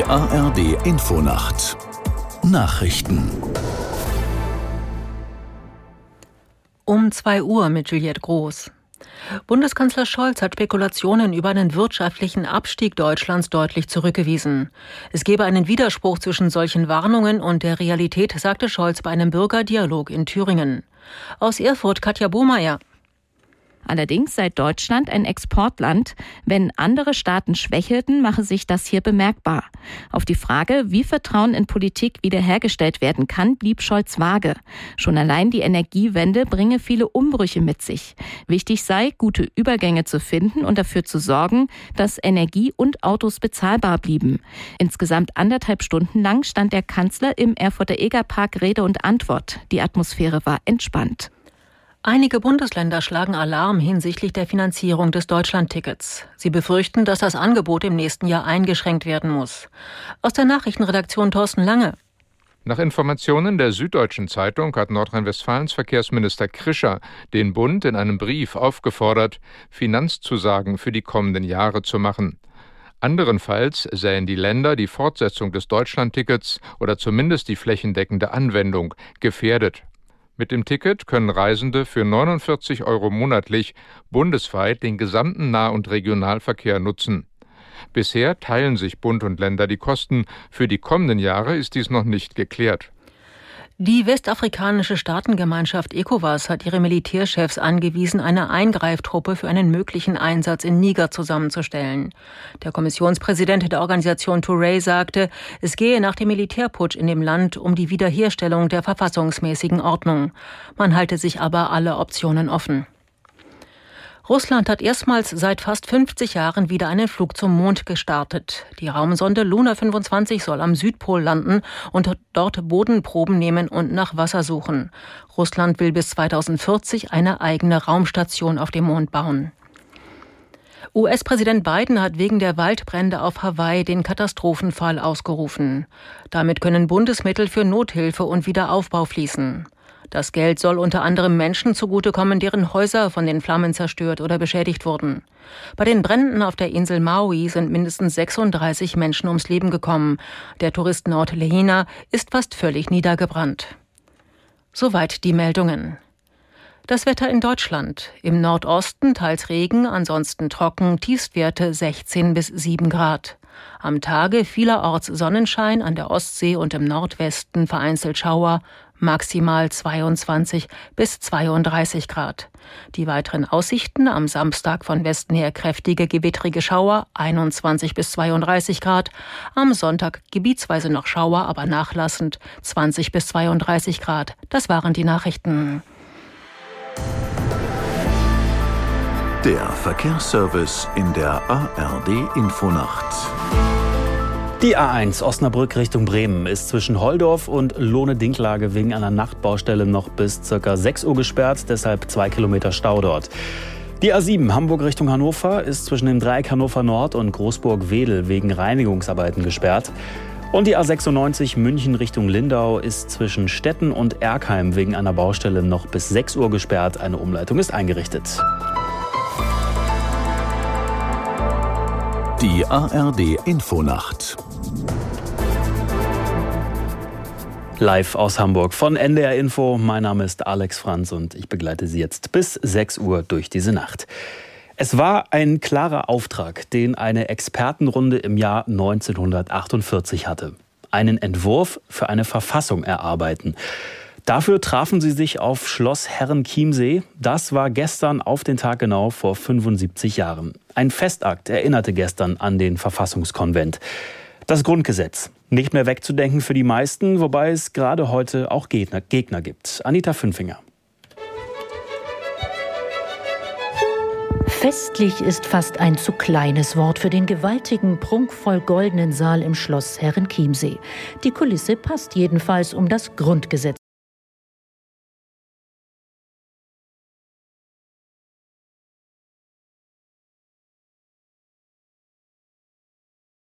Die ARD Infonacht Nachrichten Um 2 Uhr mit Juliette Groß. Bundeskanzler Scholz hat Spekulationen über einen wirtschaftlichen Abstieg Deutschlands deutlich zurückgewiesen. Es gebe einen Widerspruch zwischen solchen Warnungen und der Realität, sagte Scholz bei einem Bürgerdialog in Thüringen. Aus Erfurt Katja Bohmeier. Allerdings sei Deutschland ein Exportland. Wenn andere Staaten schwächelten, mache sich das hier bemerkbar. Auf die Frage, wie Vertrauen in Politik wiederhergestellt werden kann, blieb Scholz vage. Schon allein die Energiewende bringe viele Umbrüche mit sich. Wichtig sei, gute Übergänge zu finden und dafür zu sorgen, dass Energie und Autos bezahlbar blieben. Insgesamt anderthalb Stunden lang stand der Kanzler im Erfurter Egerpark Rede und Antwort. Die Atmosphäre war entspannt. Einige Bundesländer schlagen Alarm hinsichtlich der Finanzierung des Deutschlandtickets. Sie befürchten, dass das Angebot im nächsten Jahr eingeschränkt werden muss. Aus der Nachrichtenredaktion Thorsten Lange. Nach Informationen der Süddeutschen Zeitung hat Nordrhein-Westfalens Verkehrsminister Krischer den Bund in einem Brief aufgefordert, Finanzzusagen für die kommenden Jahre zu machen. Anderenfalls sähen die Länder die Fortsetzung des Deutschlandtickets oder zumindest die flächendeckende Anwendung gefährdet. Mit dem Ticket können Reisende für 49 Euro monatlich bundesweit den gesamten Nah- und Regionalverkehr nutzen. Bisher teilen sich Bund und Länder die Kosten. Für die kommenden Jahre ist dies noch nicht geklärt. Die westafrikanische Staatengemeinschaft ECOWAS hat ihre Militärchefs angewiesen, eine Eingreiftruppe für einen möglichen Einsatz in Niger zusammenzustellen. Der Kommissionspräsident der Organisation Touré sagte, es gehe nach dem Militärputsch in dem Land um die Wiederherstellung der verfassungsmäßigen Ordnung. Man halte sich aber alle Optionen offen. Russland hat erstmals seit fast 50 Jahren wieder einen Flug zum Mond gestartet. Die Raumsonde Luna 25 soll am Südpol landen und dort Bodenproben nehmen und nach Wasser suchen. Russland will bis 2040 eine eigene Raumstation auf dem Mond bauen. US-Präsident Biden hat wegen der Waldbrände auf Hawaii den Katastrophenfall ausgerufen. Damit können Bundesmittel für Nothilfe und Wiederaufbau fließen. Das Geld soll unter anderem Menschen zugutekommen, deren Häuser von den Flammen zerstört oder beschädigt wurden. Bei den Bränden auf der Insel Maui sind mindestens 36 Menschen ums Leben gekommen. Der Touristenort Lehina ist fast völlig niedergebrannt. Soweit die Meldungen. Das Wetter in Deutschland. Im Nordosten teils Regen, ansonsten trocken, Tiefstwerte 16 bis 7 Grad. Am Tage vielerorts Sonnenschein, an der Ostsee und im Nordwesten vereinzelt Schauer, maximal 22 bis 32 Grad. Die weiteren Aussichten am Samstag von Westen her kräftige gewittrige Schauer 21 bis 32 Grad, am Sonntag gebietsweise noch Schauer, aber nachlassend 20 bis 32 Grad. Das waren die Nachrichten. Der Verkehrsservice in der ARD Infonacht. Die A1 Osnabrück Richtung Bremen ist zwischen Holdorf und Lohne-Dinklage wegen einer Nachtbaustelle noch bis ca. 6 Uhr gesperrt, deshalb zwei Kilometer Stau dort. Die A7 Hamburg Richtung Hannover ist zwischen dem Dreieck Hannover Nord und Großburg-Wedel wegen Reinigungsarbeiten gesperrt. Und die A96 München Richtung Lindau ist zwischen Stetten und Erkheim wegen einer Baustelle noch bis 6 Uhr gesperrt. Eine Umleitung ist eingerichtet. Die ARD Infonacht Live aus Hamburg von NDR Info. Mein Name ist Alex Franz und ich begleite Sie jetzt bis 6 Uhr durch diese Nacht. Es war ein klarer Auftrag, den eine Expertenrunde im Jahr 1948 hatte. Einen Entwurf für eine Verfassung erarbeiten. Dafür trafen sie sich auf Schloss Herrenchiemsee. Das war gestern auf den Tag genau vor 75 Jahren. Ein Festakt erinnerte gestern an den Verfassungskonvent. Das Grundgesetz. Nicht mehr wegzudenken für die meisten, wobei es gerade heute auch Gegner, Gegner gibt. Anita Fünfinger. Festlich ist fast ein zu kleines Wort für den gewaltigen, prunkvoll goldenen Saal im Schloss Herrenchiemsee. Die Kulisse passt jedenfalls, um das Grundgesetz